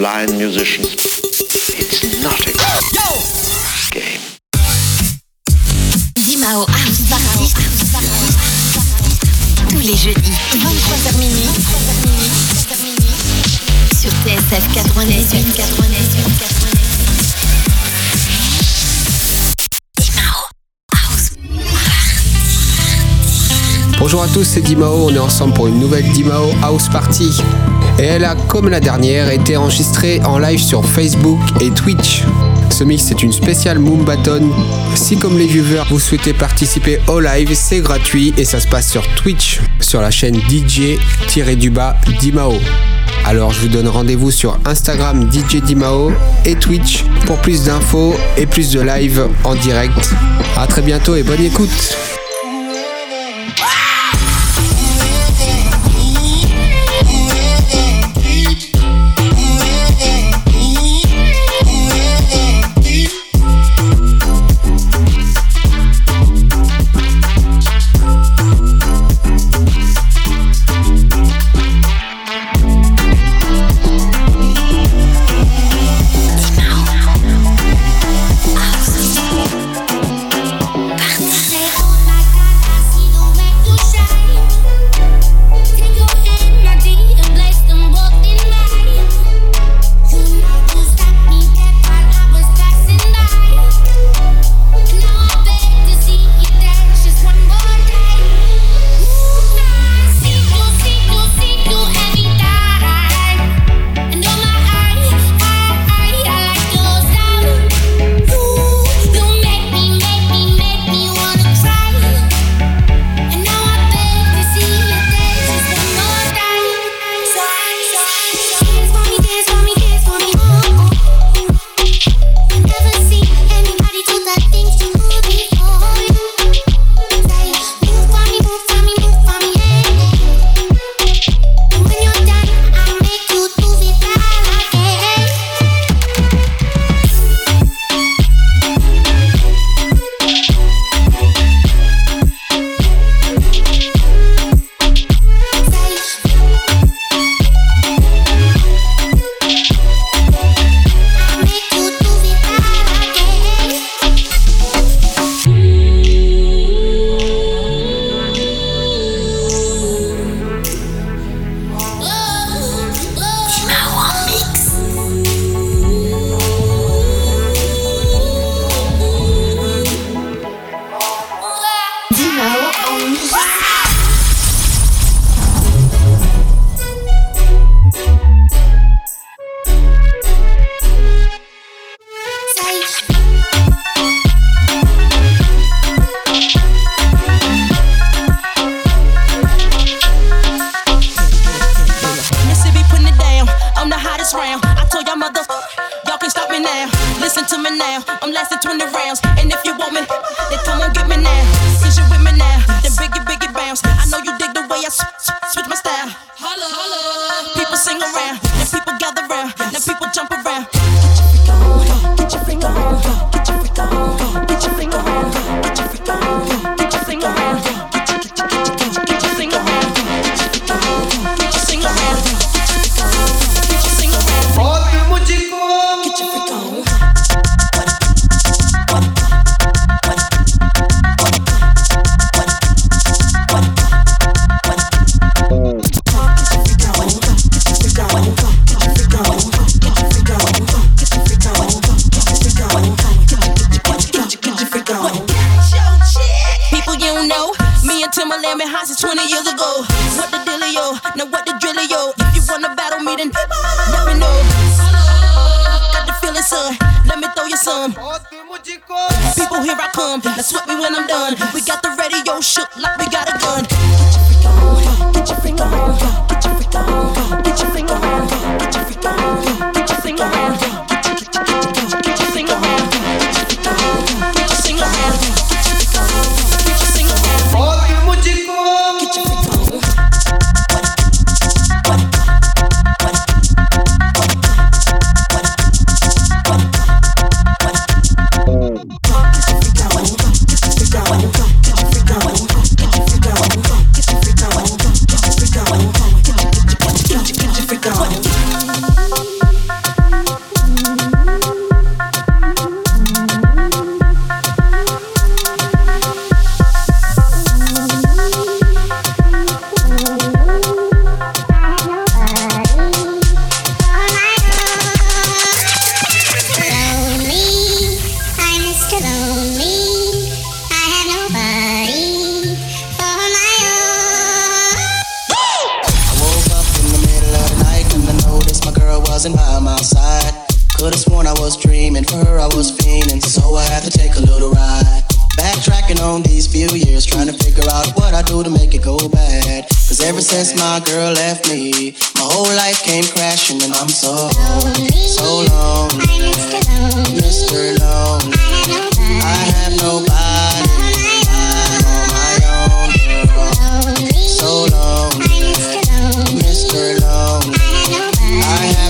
blind musicians. It's not a game. Dimao. Tous les jeudis, 23h minuit. Sur TSF 88 88 Bonjour à tous, c'est Dimao, on est ensemble pour une nouvelle Dimao House Party. Et elle a, comme la dernière, été enregistrée en live sur Facebook et Twitch. Ce mix est une spéciale Moombaton. Si comme les viewers vous souhaitez participer au live, c'est gratuit et ça se passe sur Twitch, sur la chaîne DJ-du-bas Dimao. Alors je vous donne rendez-vous sur Instagram DJ Dimao et Twitch pour plus d'infos et plus de live en direct. A très bientôt et bonne écoute working on these few years, trying to figure out what I do to make it go bad. Cause ever since my girl left me, my whole life came crashing, and I'm so lonely. so lonely, Mr. Lonely. I have nobody. So lonely, Mr. Lonely. I have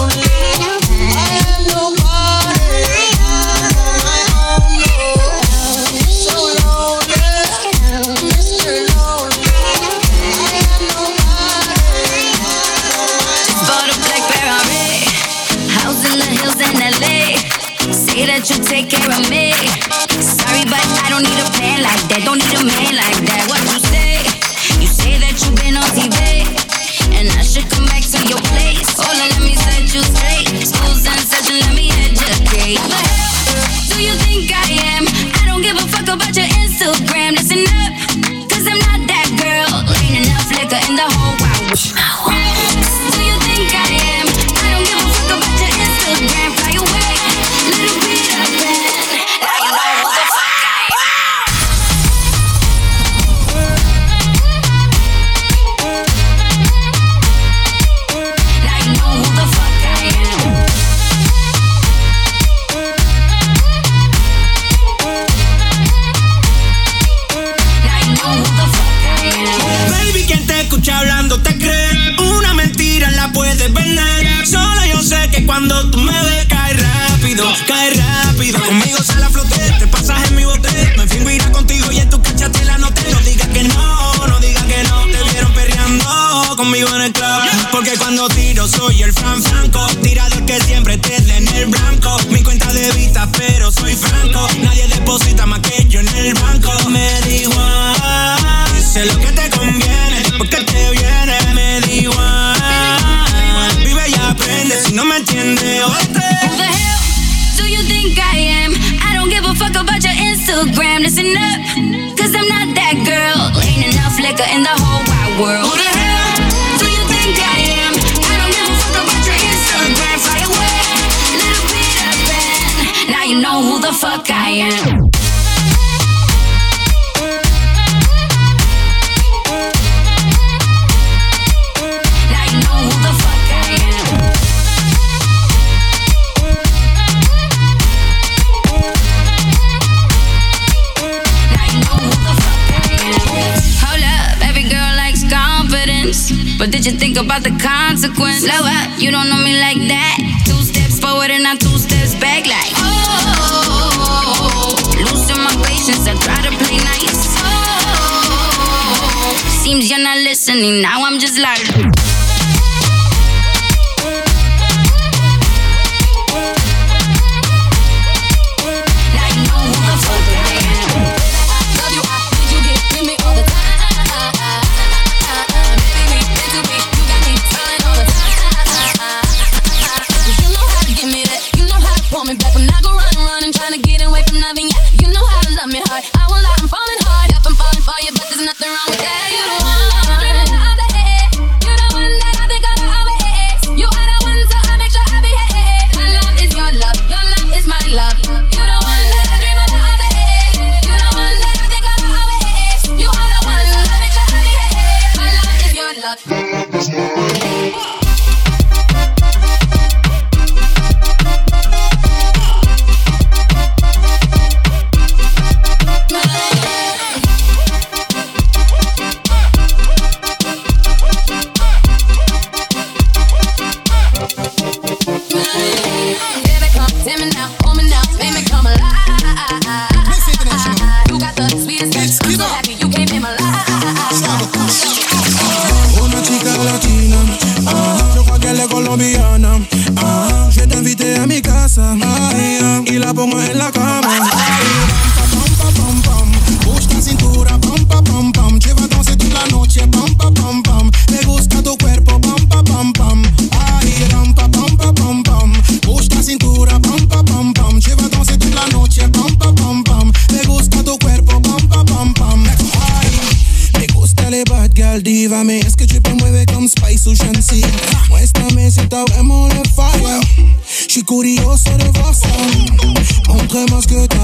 care of me. Sorry, but I don't need a plan like that. Don't need a man like did you think about the consequence? Slow up, you don't know me like that. Two steps forward and not two steps back, like oh. Losing my patience, I try to play nice. Oh, seems you're not listening. Now I'm just like. curioso de vos. Montrez-moi ce que.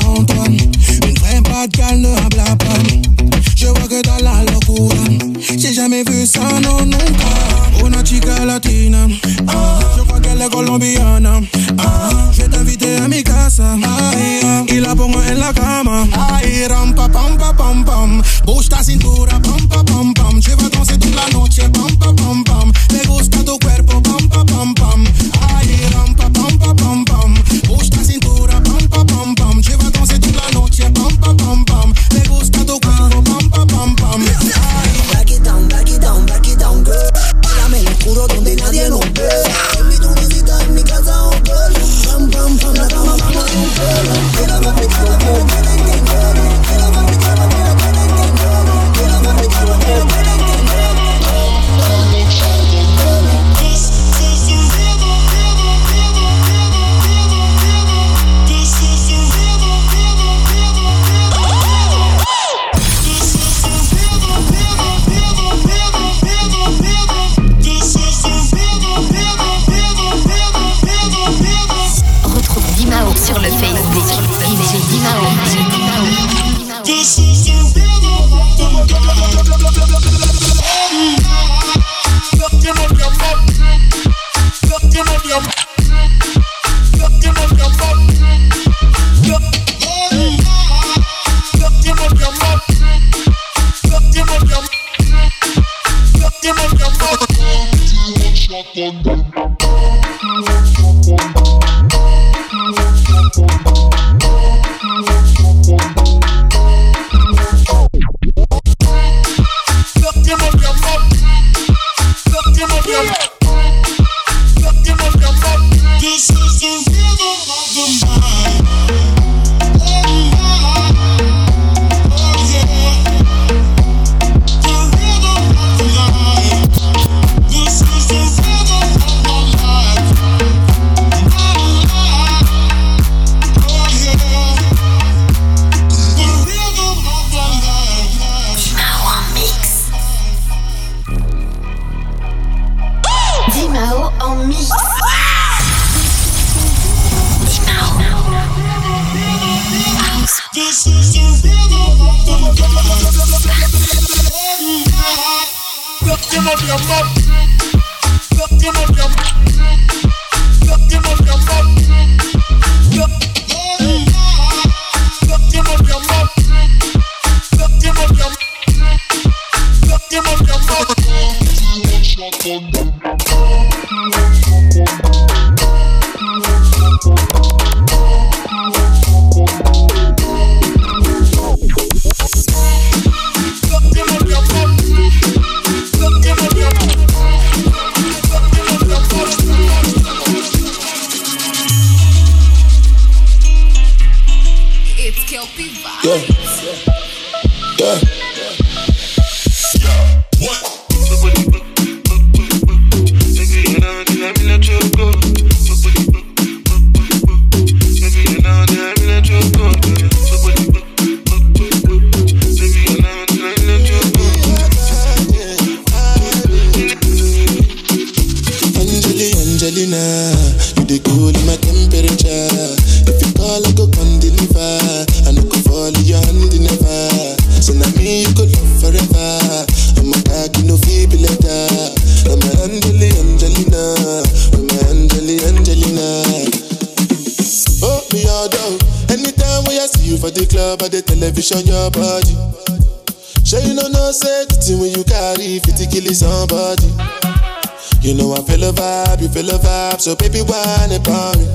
you feel the vibe, so baby, why not me?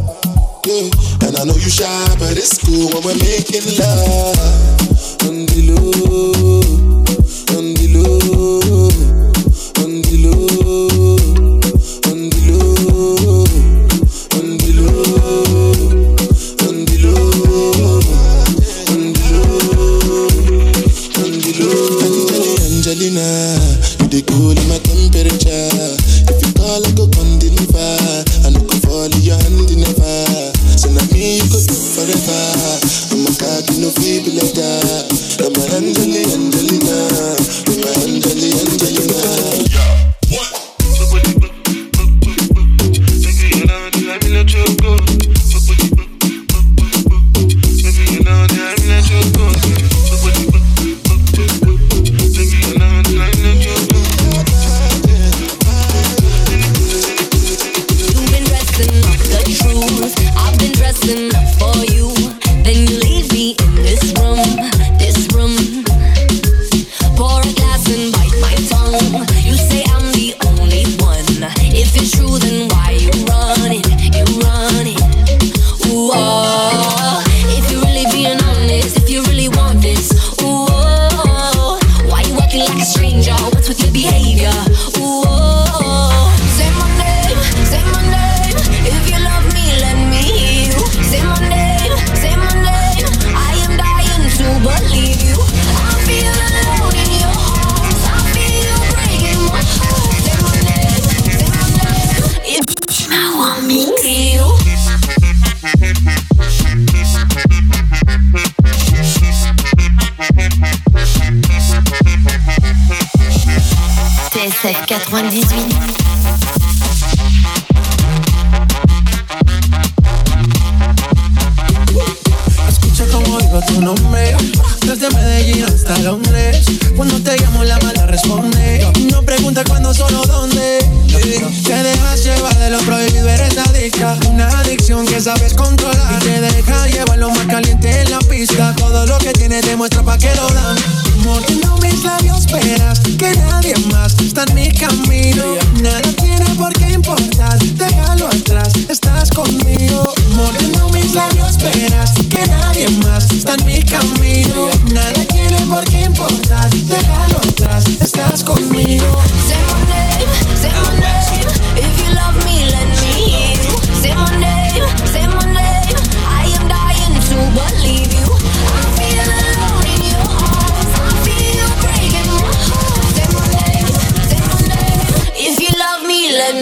Yeah. And I know you shy, but it's cool when we're making love.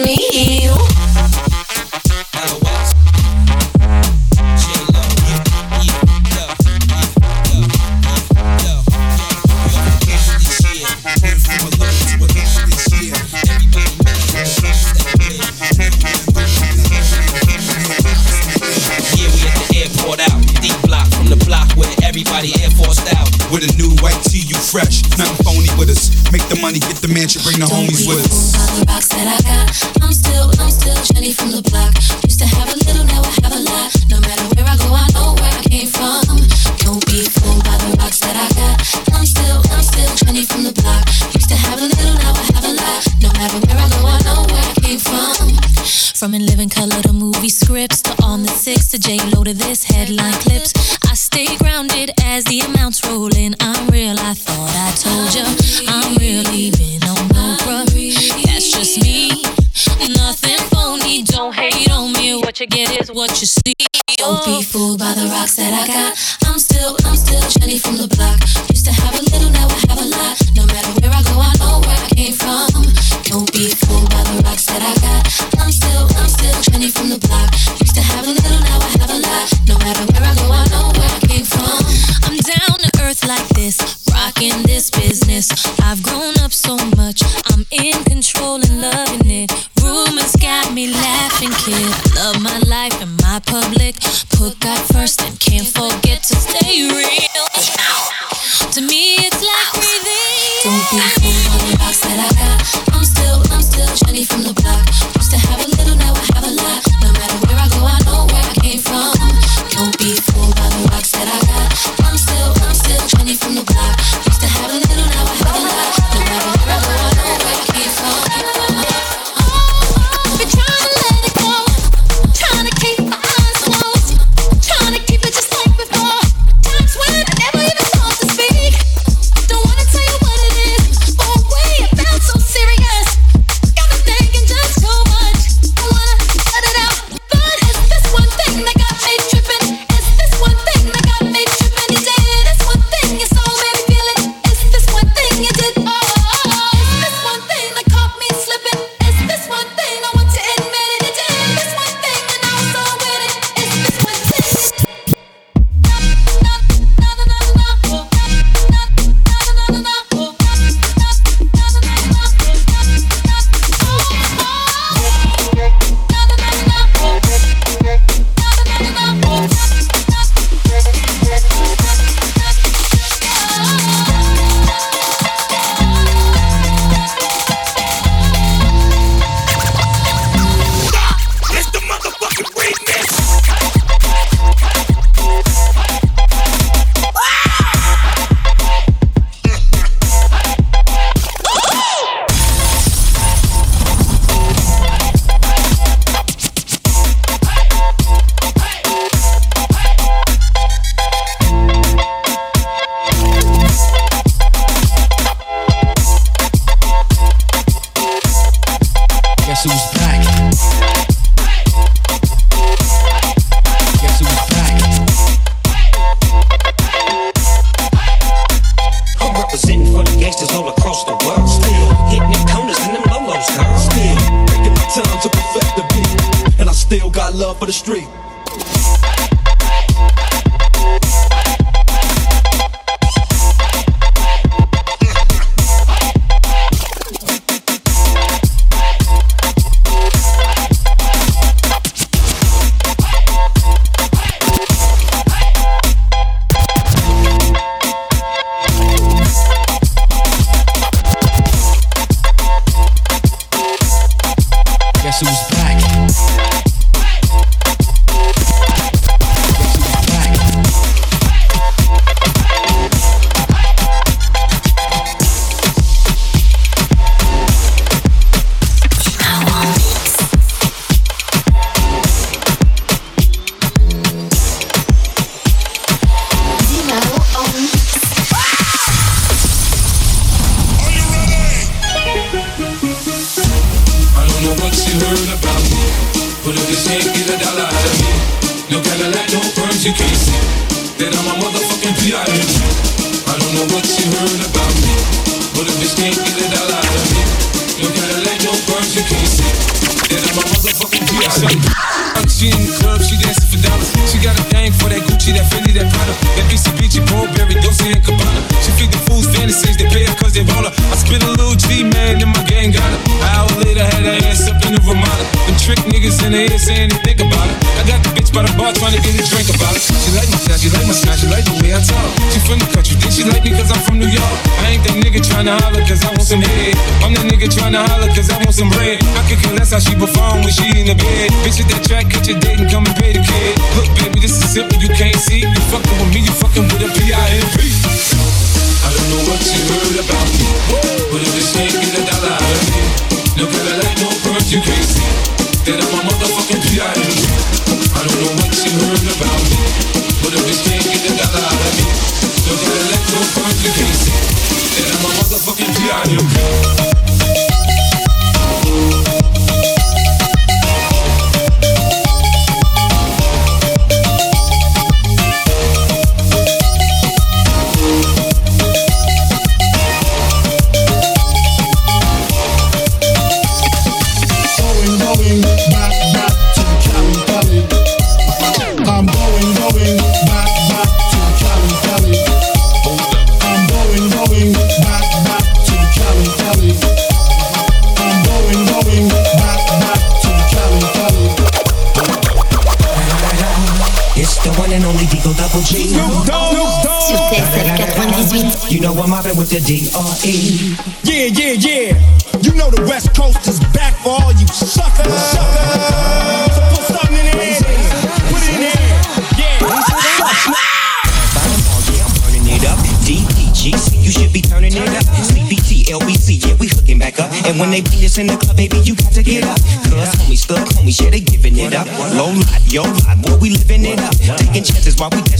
me heal. love for the street. the VIP.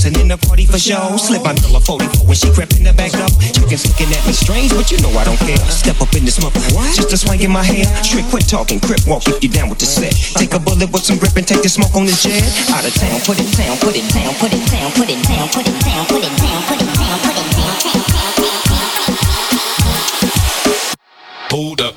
dancing in the party for show. Slip my Miller 44 when she crept in the back door. Chickens looking at me strange, but you know I don't care. Step up in this mother, what? just a swing in my hair. Trick, quit talking, crip walk if you down with the set. Take a bullet with some grip and take the smoke on the jet. Out of town, put it down, put it down, put it down, put it down, put it down, put it down, put it down, put it down, put it down, put it down. Hold up.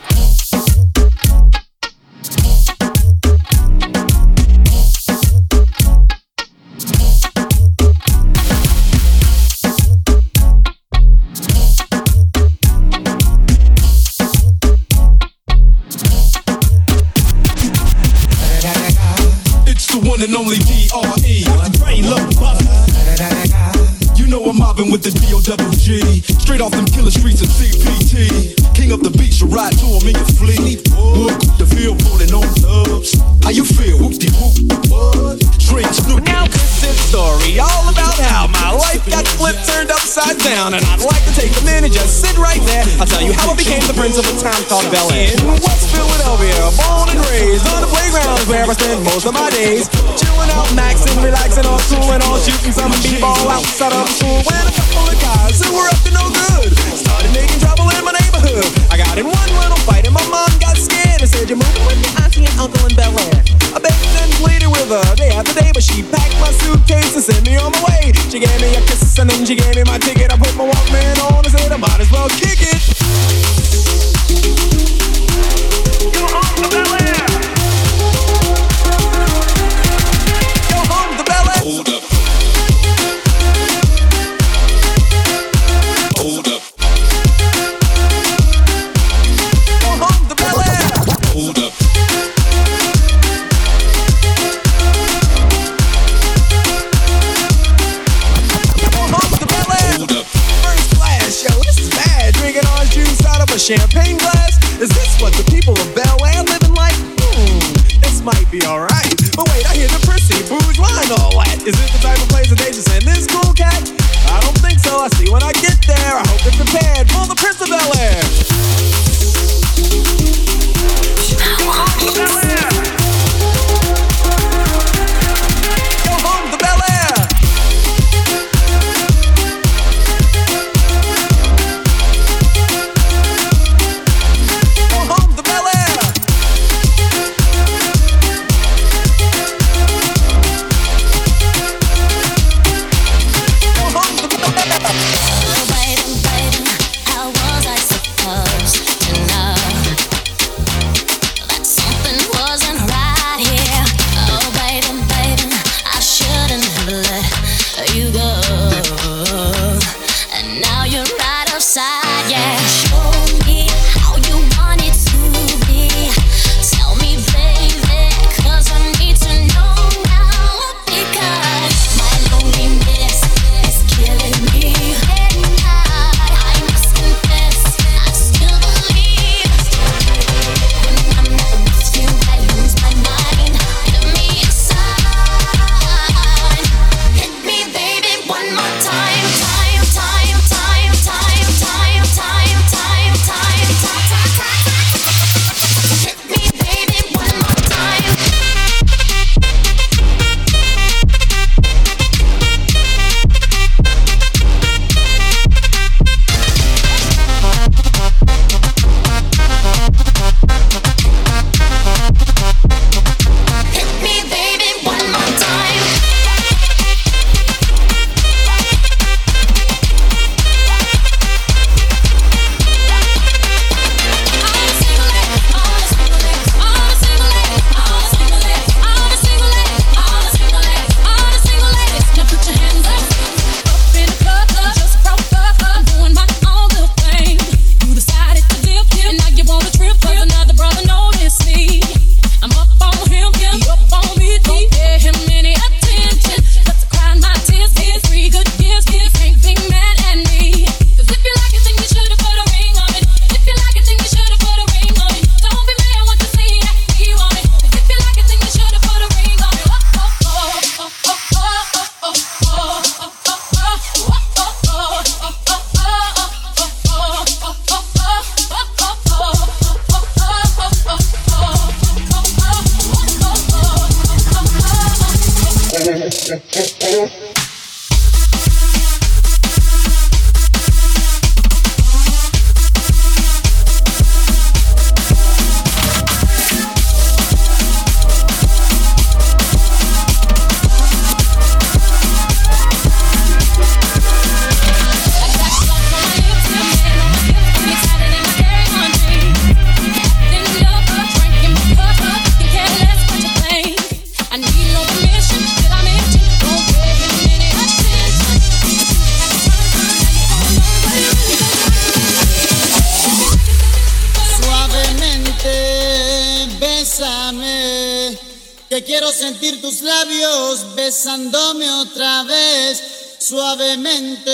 Suavemente,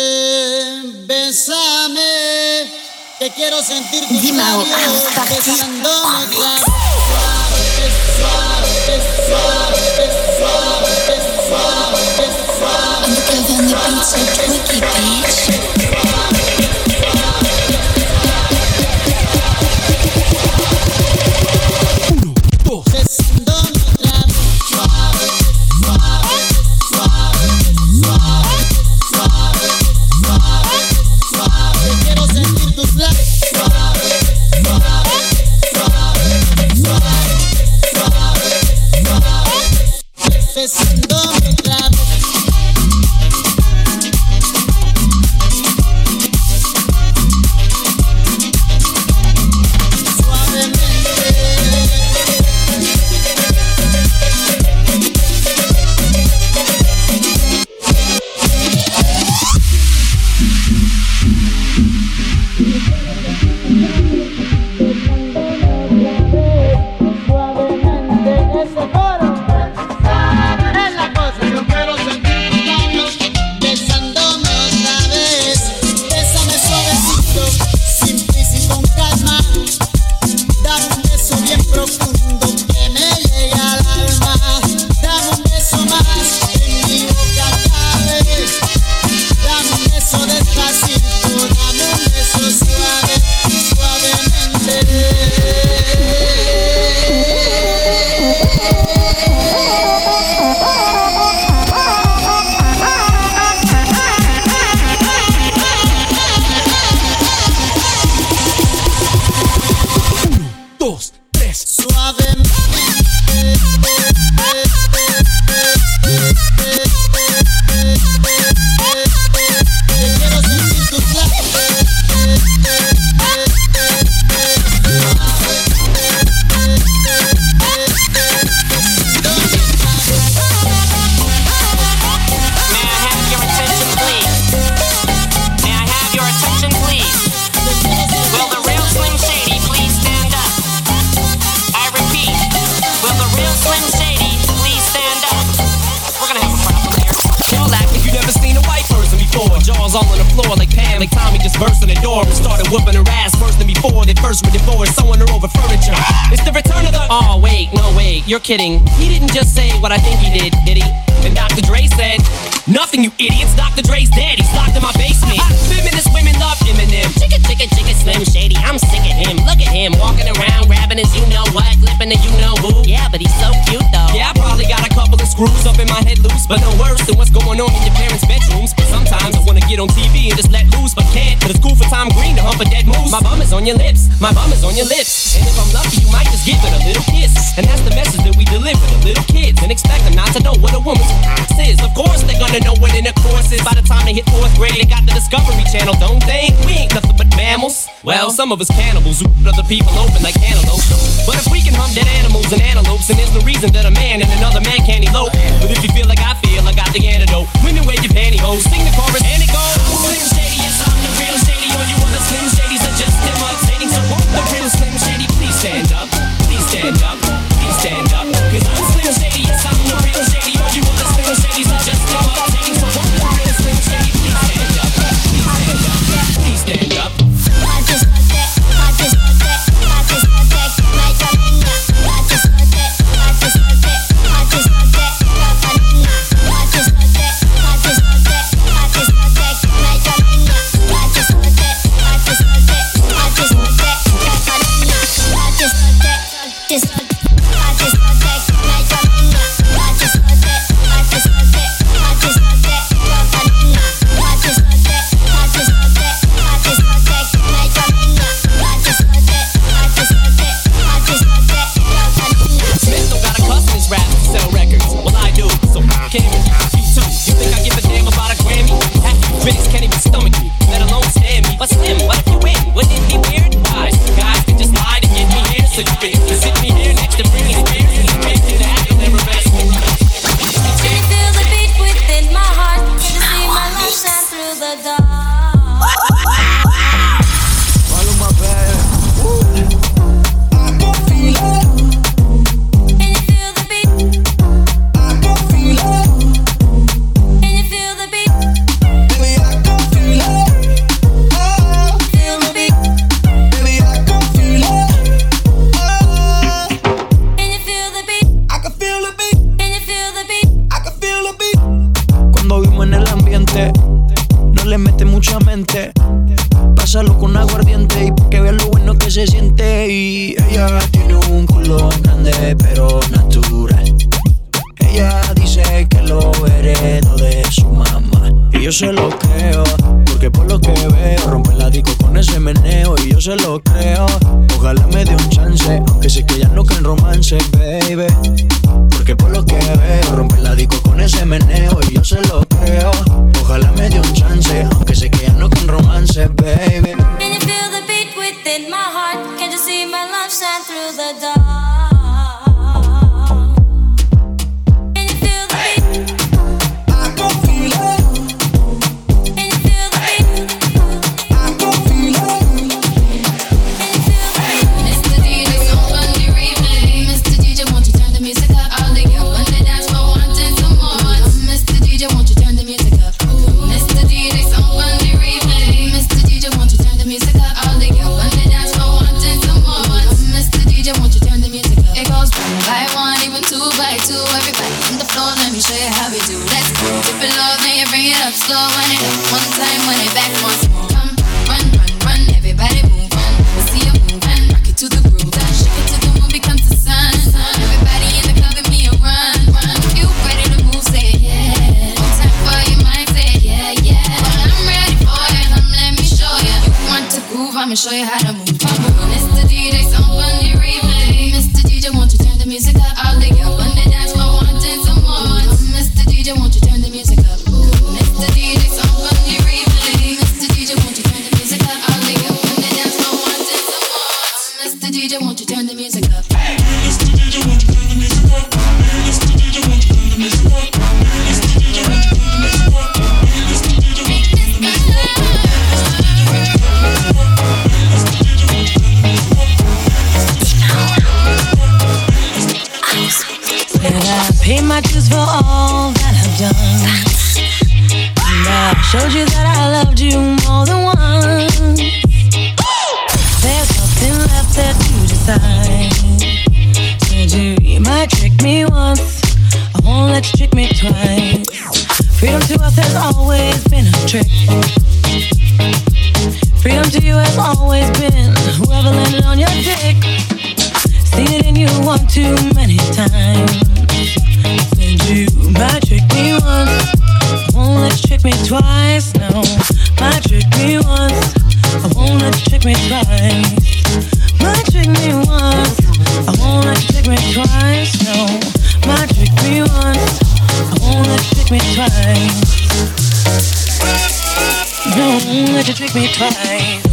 bésame, que quiero sentir tus labios besándome you're kidding. He didn't just say what I think he did, did he? And Dr. Dre said, Nothing, you idiots. Dr. Dre's dead. He's locked in my basement. Feminist women love Eminem. Chicka, chicka, chicka, slim, shady. I'm sick of him. Look at him walking around, grabbing his you know what, clipping the you know who. Yeah, but he's so cute. Grooves up in my head loose, but no worse than what's going on in your parents' bedrooms. Sometimes I wanna get on TV and just let loose, but can't. But it's cool for Tom Green to hump a dead moose. My bum is on your lips, my bum is on your lips. And if I'm lucky, you might just give it a little kiss. And that's the message that we deliver to little kids and expect them not to know what a woman's ass is. Of course, they're gonna know what in the course is. By the time they hit fourth grade, they got the Discovery Channel, don't think we ain't nothing but mammals. Well, some of us cannibals who other people open like antelopes. But if we can hump dead animals and antelopes, and there's no reason that a man and another man can't elope. But if you feel like I feel, I got the antidote. Women wear your pantyhose, sing the chorus, and it goes. always been whoever landed on your dick. Seen it in you one too many times. Said you might trick me once, won't let you trick me twice. No, might trick me once, I won't let you trick me twice. Might trick me once, I won't let you trick me twice. No, might trick me once, I won't let you trick me twice. No, let you trick me twice.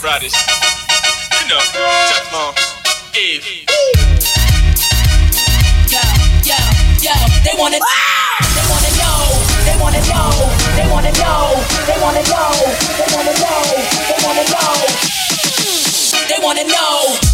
Fridays. You know, Teflon Eve. Yo, yo, yo, they want it. Ah! They want to know. They want to know. They want to know. They want to know. They want to know. They want to know. They want to know.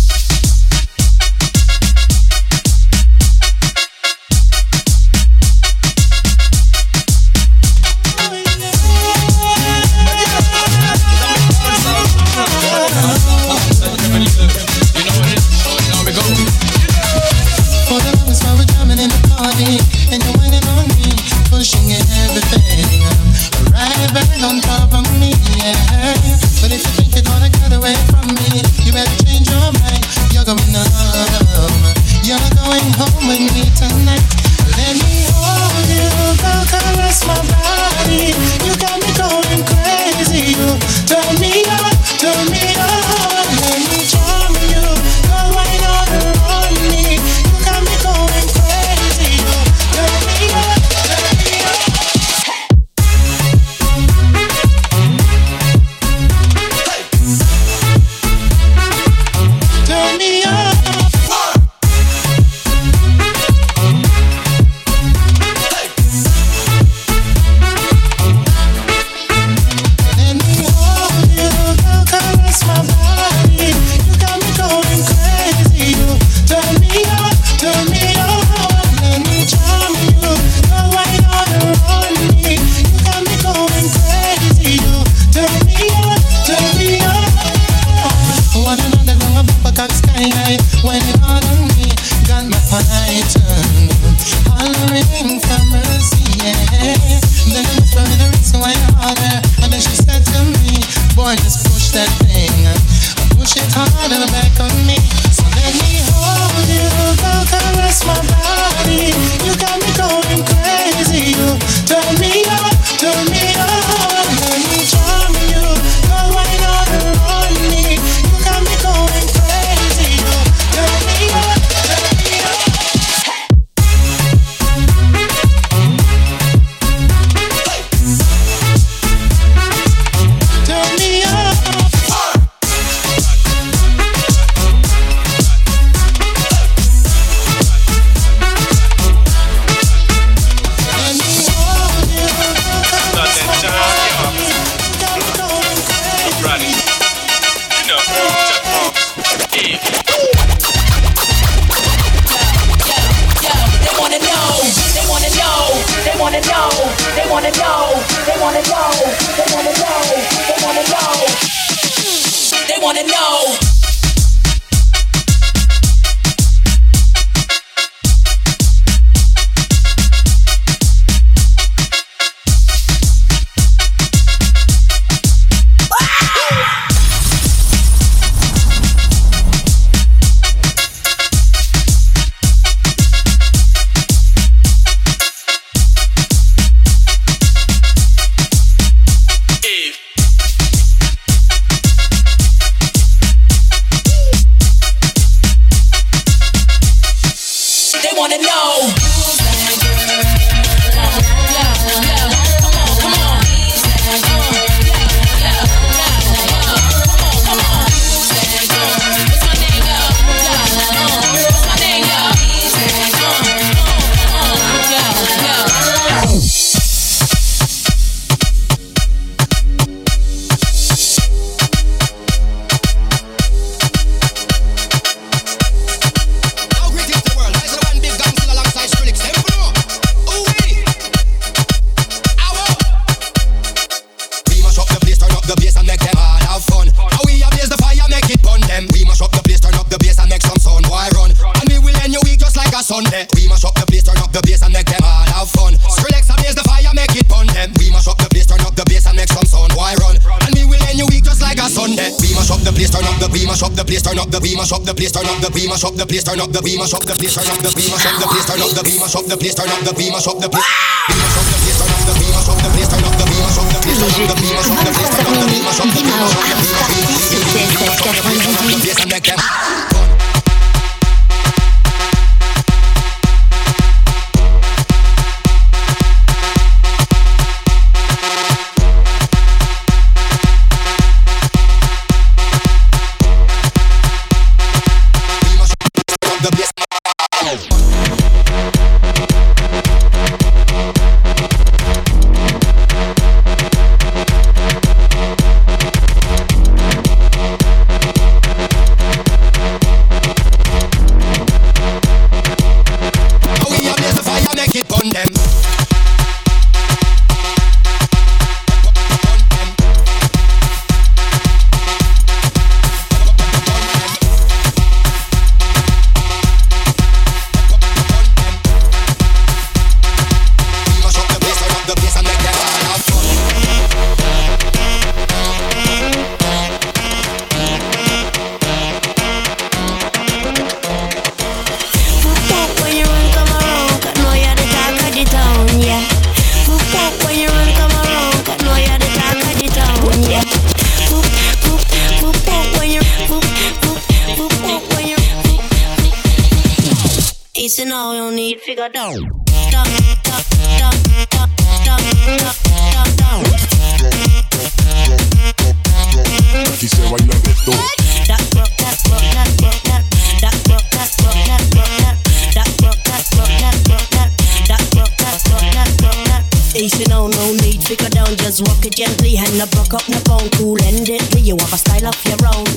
place, turn up the beam, mash up the place, turn up the beam, mash up the place, turn up the beam, mash up the place, turn up the beam, mash up the place.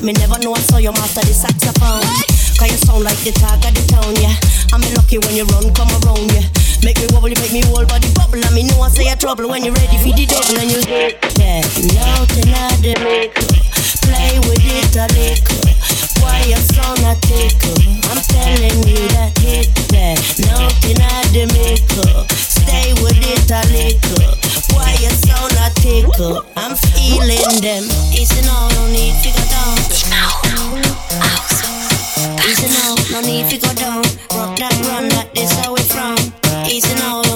Me never know I saw you master the saxophone. Cause you sound like the talk of the town, yeah. I'm lucky when you run, come around, yeah. Make me wobble, you make me whole body bubble. I me know I say a trouble when you're ready for the double and you get that. Nothing I did make. Play with it a little. Why your son a tickle? I'm telling you that hit that. Nothing I did make. Stay with it a little tickle. I'm feeling them. Easy now, no need to go down. It's now, no need to go down. Rock that run that this away from. Easy now.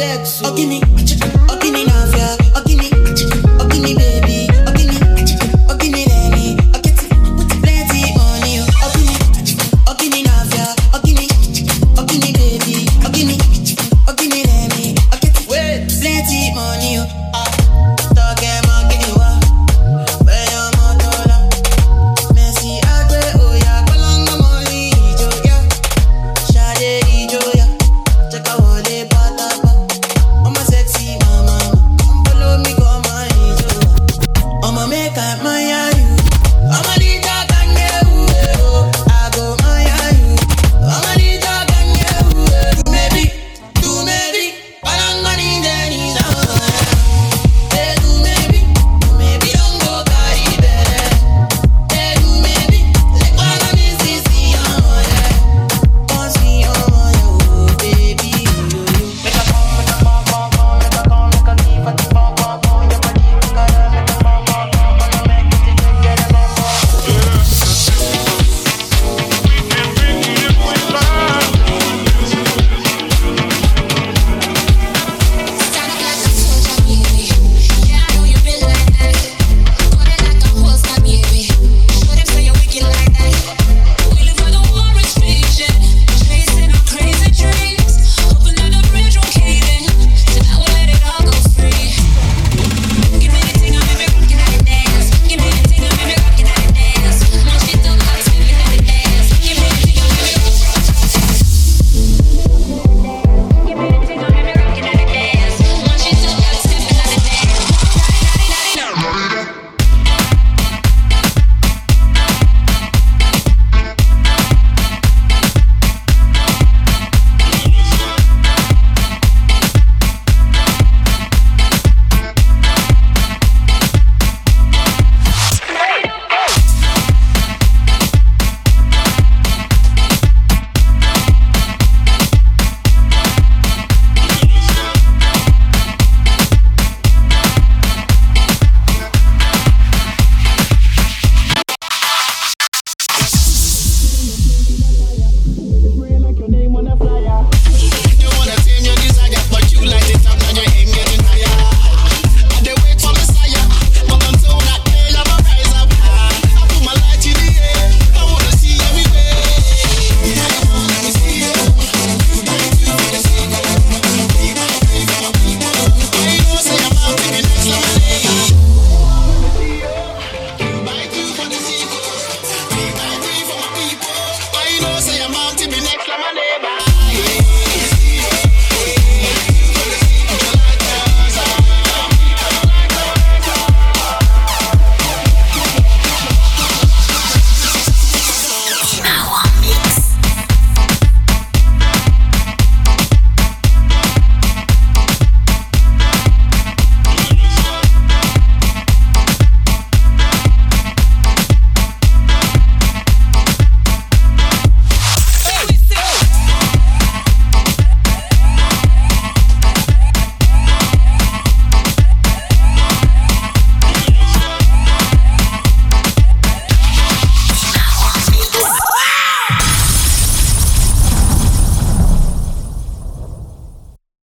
vex. Oh, give me, oh, give me now, yeah. Oh, give me.